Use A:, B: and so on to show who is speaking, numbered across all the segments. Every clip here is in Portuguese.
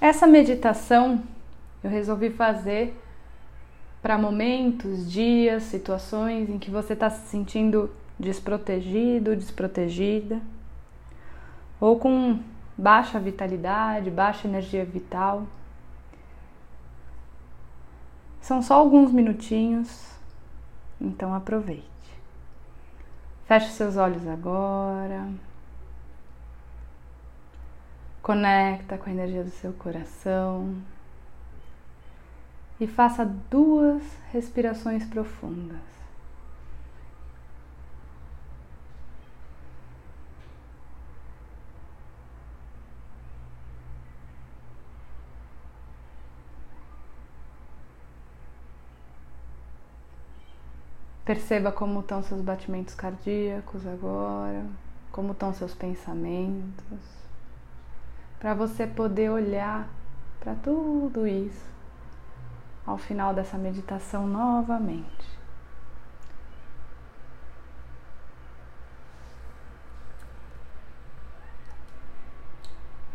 A: Essa meditação eu resolvi fazer para momentos, dias, situações em que você está se sentindo desprotegido, desprotegida, ou com baixa vitalidade, baixa energia vital. São só alguns minutinhos, então aproveite. Feche seus olhos agora. Conecta com a energia do seu coração e faça duas respirações profundas. Perceba como estão seus batimentos cardíacos agora, como estão seus pensamentos, para você poder olhar para tudo isso ao final dessa meditação novamente.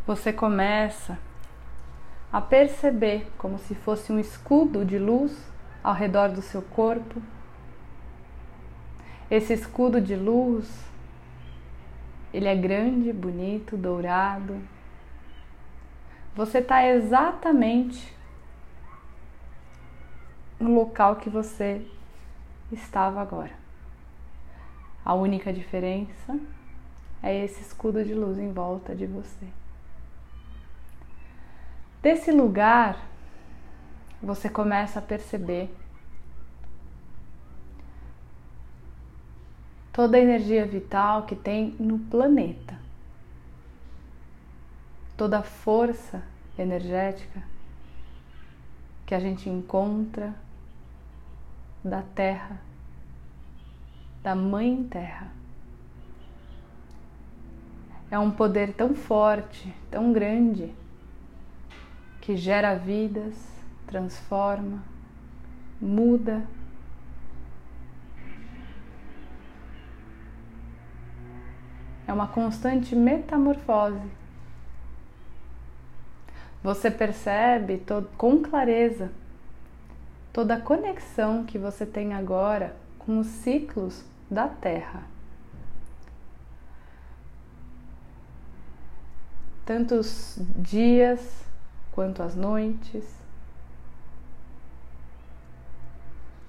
A: Você começa a perceber como se fosse um escudo de luz ao redor do seu corpo. Esse escudo de luz, ele é grande, bonito, dourado. Você está exatamente no local que você estava agora. A única diferença é esse escudo de luz em volta de você. Desse lugar, você começa a perceber toda a energia vital que tem no planeta, toda a força energética que a gente encontra da terra, da Mãe Terra. É um poder tão forte, tão grande, que gera vidas, transforma, muda. É uma constante metamorfose. Você percebe todo, com clareza toda a conexão que você tem agora com os ciclos da Terra. Tanto os dias quanto as noites,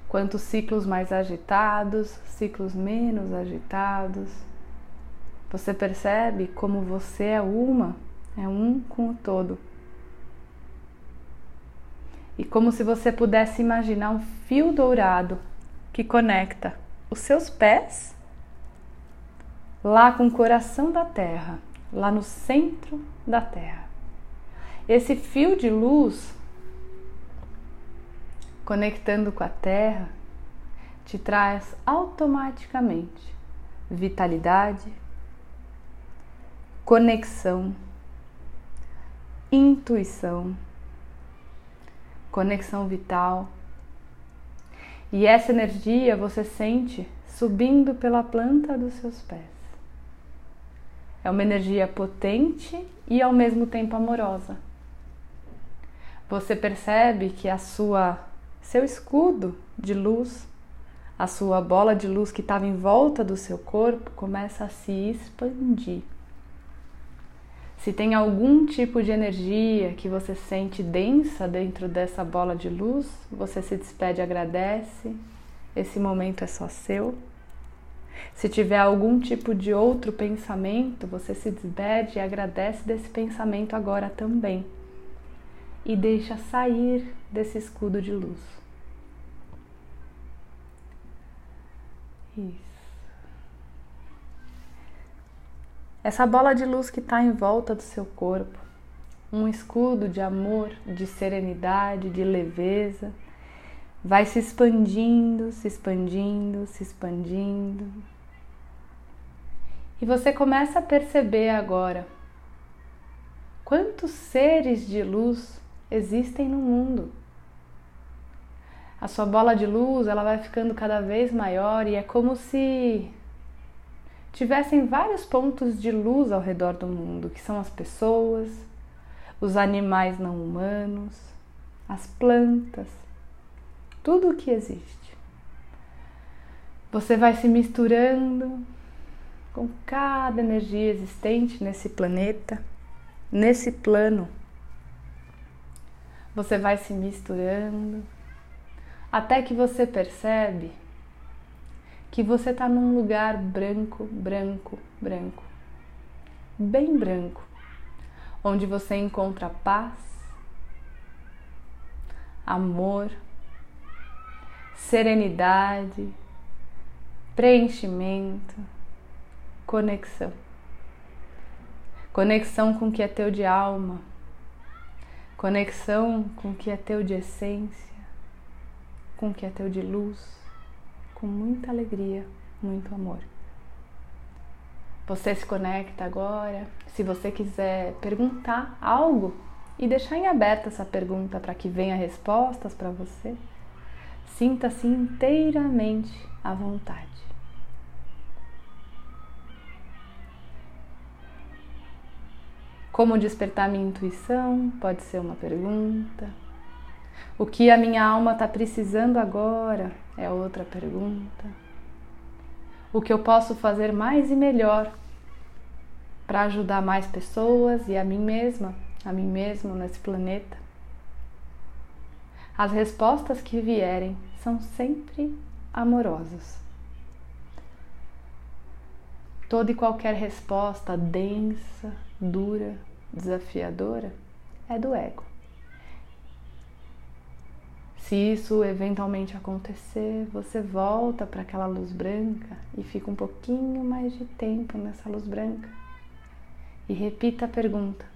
A: quanto ciclos mais agitados, ciclos menos agitados. Você percebe como você é uma, é um com o todo e como se você pudesse imaginar um fio dourado que conecta os seus pés lá com o coração da terra, lá no centro da terra. Esse fio de luz conectando com a terra te traz automaticamente vitalidade, conexão, intuição conexão vital. E essa energia você sente subindo pela planta dos seus pés. É uma energia potente e ao mesmo tempo amorosa. Você percebe que a sua seu escudo de luz, a sua bola de luz que estava em volta do seu corpo começa a se expandir. Se tem algum tipo de energia que você sente densa dentro dessa bola de luz, você se despede, agradece. Esse momento é só seu. Se tiver algum tipo de outro pensamento, você se despede e agradece desse pensamento agora também. E deixa sair desse escudo de luz. Isso. Essa bola de luz que está em volta do seu corpo, um escudo de amor, de serenidade, de leveza, vai se expandindo, se expandindo, se expandindo. E você começa a perceber agora quantos seres de luz existem no mundo. A sua bola de luz, ela vai ficando cada vez maior e é como se tivessem vários pontos de luz ao redor do mundo, que são as pessoas, os animais não humanos, as plantas, tudo o que existe. Você vai se misturando com cada energia existente nesse planeta, nesse plano. Você vai se misturando até que você percebe que você está num lugar branco, branco, branco, bem branco, onde você encontra paz, amor, serenidade, preenchimento, conexão. Conexão com o que é teu de alma, conexão com o que é teu de essência, com o que é teu de luz com muita alegria, muito amor. Você se conecta agora. Se você quiser perguntar algo e deixar em aberto essa pergunta para que venha respostas para você, sinta-se inteiramente à vontade. Como despertar minha intuição? Pode ser uma pergunta. O que a minha alma está precisando agora é outra pergunta. O que eu posso fazer mais e melhor para ajudar mais pessoas e a mim mesma, a mim mesmo nesse planeta? As respostas que vierem são sempre amorosas. Toda e qualquer resposta densa, dura, desafiadora é do ego. Se isso eventualmente acontecer, você volta para aquela luz branca e fica um pouquinho mais de tempo nessa luz branca. E repita a pergunta.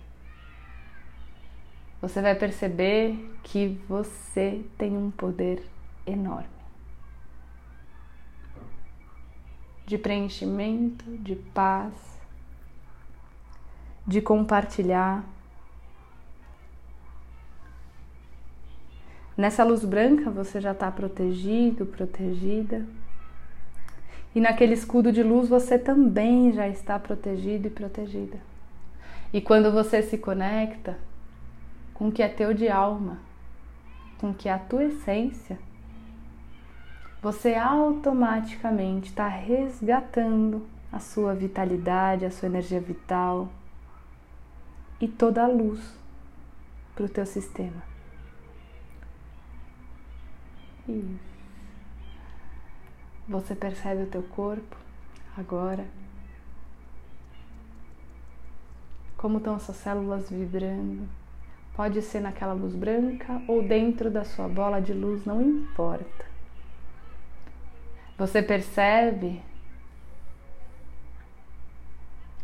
A: Você vai perceber que você tem um poder enorme de preenchimento, de paz, de compartilhar Nessa luz branca você já está protegido, protegida. E naquele escudo de luz você também já está protegido e protegida. E quando você se conecta com o que é teu de alma, com o que é a tua essência, você automaticamente está resgatando a sua vitalidade, a sua energia vital e toda a luz para o teu sistema. Isso. Você percebe o teu corpo agora? Como estão essas células vibrando? Pode ser naquela luz branca ou dentro da sua bola de luz, não importa. Você percebe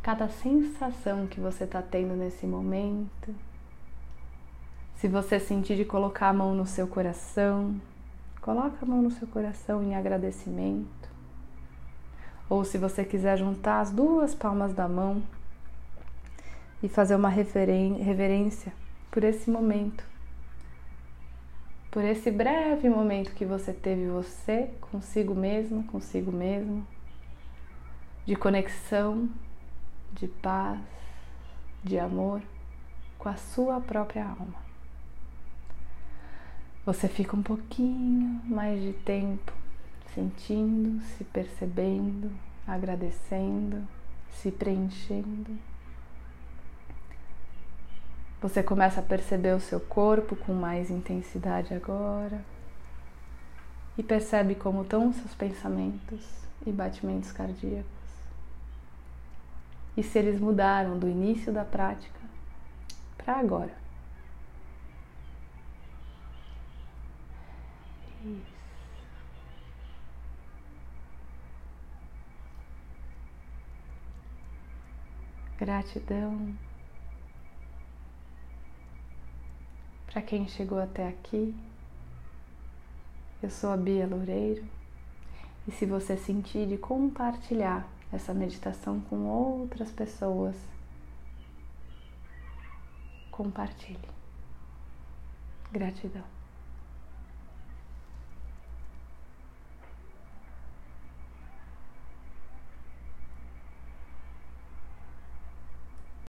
A: cada sensação que você está tendo nesse momento. Se você sentir de colocar a mão no seu coração, Coloca a mão no seu coração em agradecimento. Ou se você quiser juntar as duas palmas da mão e fazer uma reverência por esse momento. Por esse breve momento que você teve você consigo mesmo, consigo mesmo, de conexão, de paz, de amor com a sua própria alma você fica um pouquinho mais de tempo sentindo, se percebendo, agradecendo, se preenchendo. Você começa a perceber o seu corpo com mais intensidade agora e percebe como estão seus pensamentos e batimentos cardíacos. E se eles mudaram do início da prática para agora. Gratidão para quem chegou até aqui. Eu sou a Bia Loureiro e se você sentir de compartilhar essa meditação com outras pessoas, compartilhe. Gratidão.